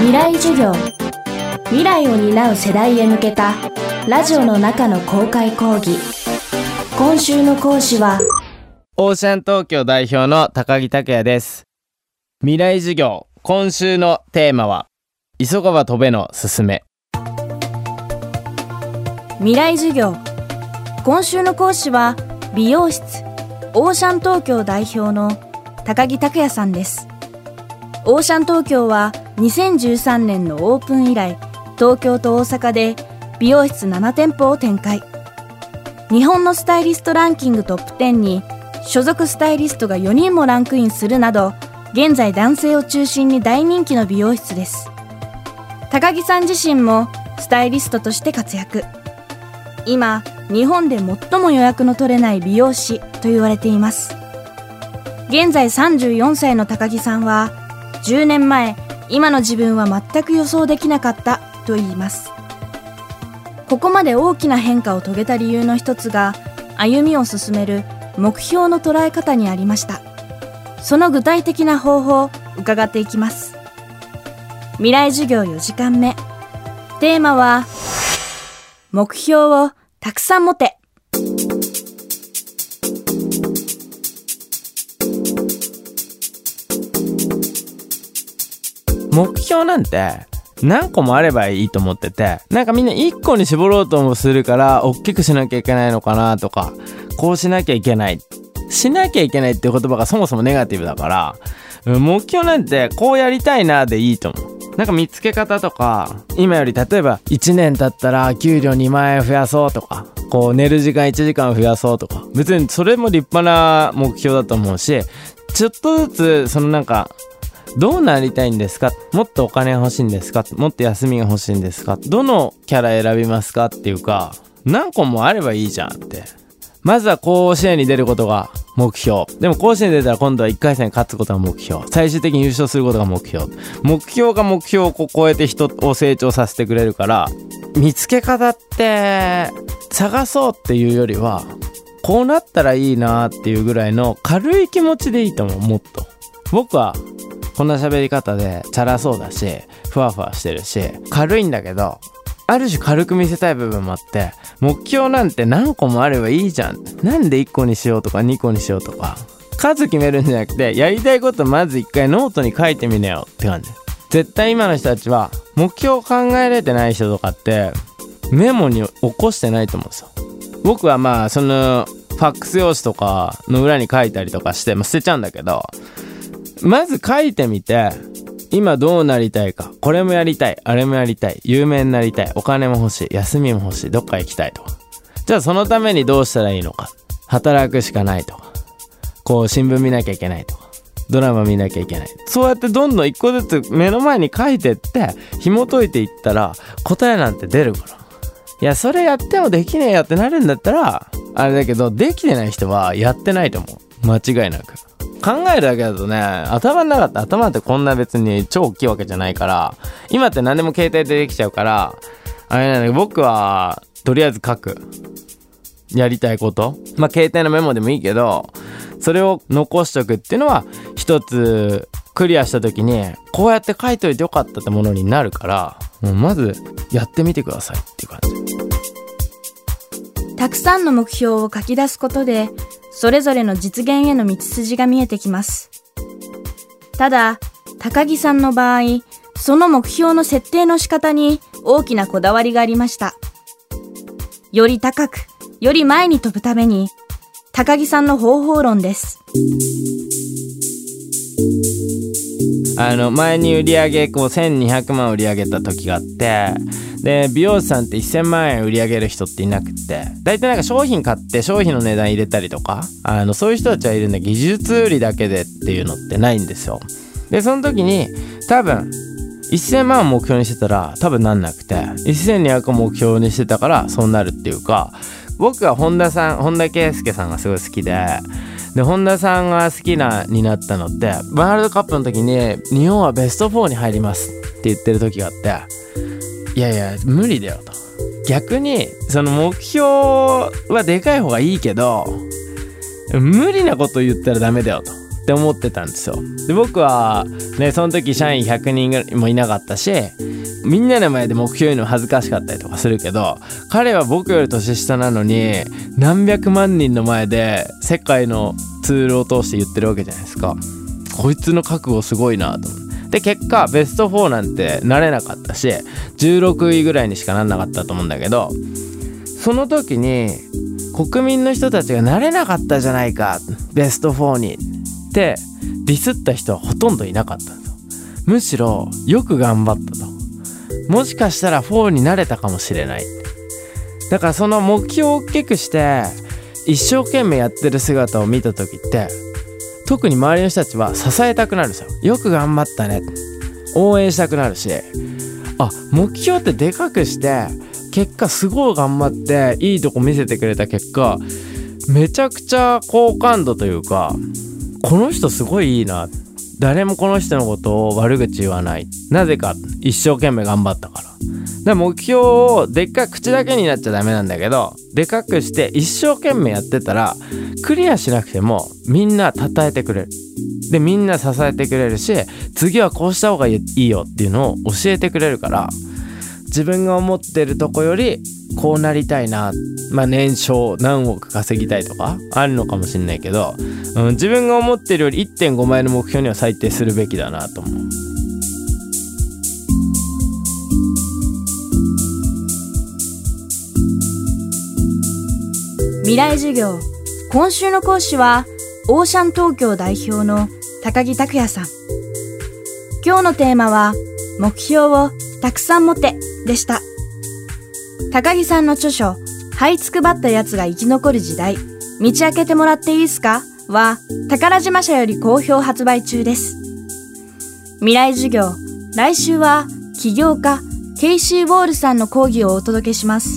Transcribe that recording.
未来授業。未来を担う世代へ向けたラジオの中の公開講義。今週の講師はオーシャン東京代表の高木拓也です。未来授業今週のテーマは急がば飛べのすすめ。未来授業。今週の講師は美容室オーシャン東京代表の高木拓也さんです。オーシャン東京は2013年のオープン以来東京と大阪で美容室7店舗を展開。日本のスタイリストランキングトップ10に所属スタイリストが4人もランクインするなど現在男性を中心に大人気の美容室です。高木さん自身もスタイリストとして活躍。今日本で最も予約の取れない美容師と言われています。現在34歳の高木さんは10年前今の自分は全く予想できなかったと言います。ここまで大きな変化を遂げた理由の一つが歩みを進める目標の捉え方にありました。その具体的な方法を伺っていきます。未来授業4時間目。テーマは目標をたくさん持て。目標なんて何個もあればいいと思っててなんかみんな1個に絞ろうともするから大きくしなきゃいけないのかなとかこうしなきゃいけない。しなきゃいけないって言葉がそもそもネガティブだから目標なんてこうやりたいなでいいと思う。なんか見つけ方とか今より例えば1年経ったら給料2万円増やそうとかこう寝る時間1時間増やそうとか別にそれも立派な目標だと思うしちょっとずつそのなんかどうなりたいんですか？もっとお金欲しいんですか？もっと休みが欲しいんですか？どのキャラ選びますか？っていうか何個もあればいいじゃんって。まずは甲子園に出ることが目標。でも甲子園に出たら今度は1回戦勝つことが目標。最終的に優勝することが目標。目標が目標を超えて人を成長させてくれるから見つけ方って探そうっていうよりはこうなったらいいなっていうぐらいの軽い気持ちでいいと思う。もっと。僕はこんな喋り方でチャラそうだしふわふわしてるし軽いんだけどある種軽く見せたい部分もあって目標なんて何個もあればいいじゃん。なんで1個にしようとか2個にしようとか数決めるんじゃなくてやりたいことまず一回ノートに書いてみなよって感じ。絶対今の人たちは目標を考えれてない人とかってメモに起こしてないと思うんですよ。僕はまあそのファックス用紙とかの裏に書いたりとかして、まあ、捨てちゃうんだけどまず書いてみて今どうなりたいか。これもやりたい。あれもやりたい。有名になりたい。お金も欲しい。休みも欲しい。どっか行きたいとか。じゃあそのためにどうしたらいいのか。働くしかないとか。こう新聞見なきゃいけないとか。ドラマ見なきゃいけない。そうやってどんどん一個ずつ目の前に書いてって紐解いていったら答えなんて出るから。いやそれやってもできねえよってなるんだったらあれだけどできてない人はやってないと思う。間違いなく。考えるだけだとね、頭の中って頭ってこんな別に超大きいわけじゃないから、今って何でも携帯でできちゃうから、あれなんだけど、僕は、とりあえず書く。やりたいこと。まあ、携帯のメモでもいいけど、それを残しとくっていうのは、一つ、クリアした時に、こうやって書いといてよかったってものになるから、もうまず、やってみてくださいっていう感じ。たくさんの目標を書き出すことで、それぞれの実現への道筋が見えてきます。ただ、高木さんの場合、その目標の設定の仕方に大きなこだわりがありました。より高く、より前に飛ぶために、高木さんの方法論です。あの前に売り上げこう1200万売り上げた時があってで美容師さんって1000万円売り上げる人っていなくて。大体なんか商品買って商品の値段入れたりとかあのそういう人たちはいるんだ技術売りだけでっていうのってないんですよ。でその時に多分1000万を目標にしてたら多分なんなくて1200を目標にしてたからそうなるっていうか僕は本田さん本田圭佑さんがすごい好きでで本田さんが好きなになったのってワールドカップの時に日本はベスト4に入りますって言ってる時があっていやいや無理だよと。逆にその目標はでかい方がいいけど無理なこと言ったらダメだよと。って思ってたんですよ。で僕はねその時社員100人ぐらいもいなかったしみんなの前で目標言うの恥ずかしかったりとかするけど彼は僕より年下なのに何百万人の前で世界のツールを通して言ってるわけじゃないですか。こいつの覚悟すごいなと思って。で結果ベスト4なんてなれなかったし16位ぐらいにしかなんなかったと思うんだけどその時に国民の人たちがなれなかったじゃないかベスト4にってディスった人はほとんどいなかったとむしろよく頑張ったと。もしかしたら4になれたかもしれない。だからその目標を大きくして一生懸命やってる姿を見た時って特に周りの人たちは支えたくなるんですよ。よく頑張ったね。応援したくなるし。あ目標ってでかくして結果すごい頑張っていいとこ見せてくれた結果めちゃくちゃ好感度というかこの人すごいいいな。誰もこの人のことを悪口言わない。なぜか一生懸命頑張ったから。で目標をでっかい口だけになっちゃダメなんだけどでかくして一生懸命やってたらクリアしなくてもみんな称えてくれるでみんな支えてくれるし次はこうした方がいいよっていうのを教えてくれるから自分が思ってるとこよりこうなりたいなまあ年商何億稼ぎたいとかあるのかもしんないけど、うん、自分が思ってるより1.5倍の目標には最低するべきだなと思う。未来授業。今週の講師はオーシャン東京代表の高木拓也さん。今日のテーマは目標をたくさん持てでした。高木さんの著書這いつくばったやつが生き残る時代道開けてもらっていいすか？は宝島社より好評発売中です。未来授業来週は起業家ケイシー・ウォールさんの講義をお届けします。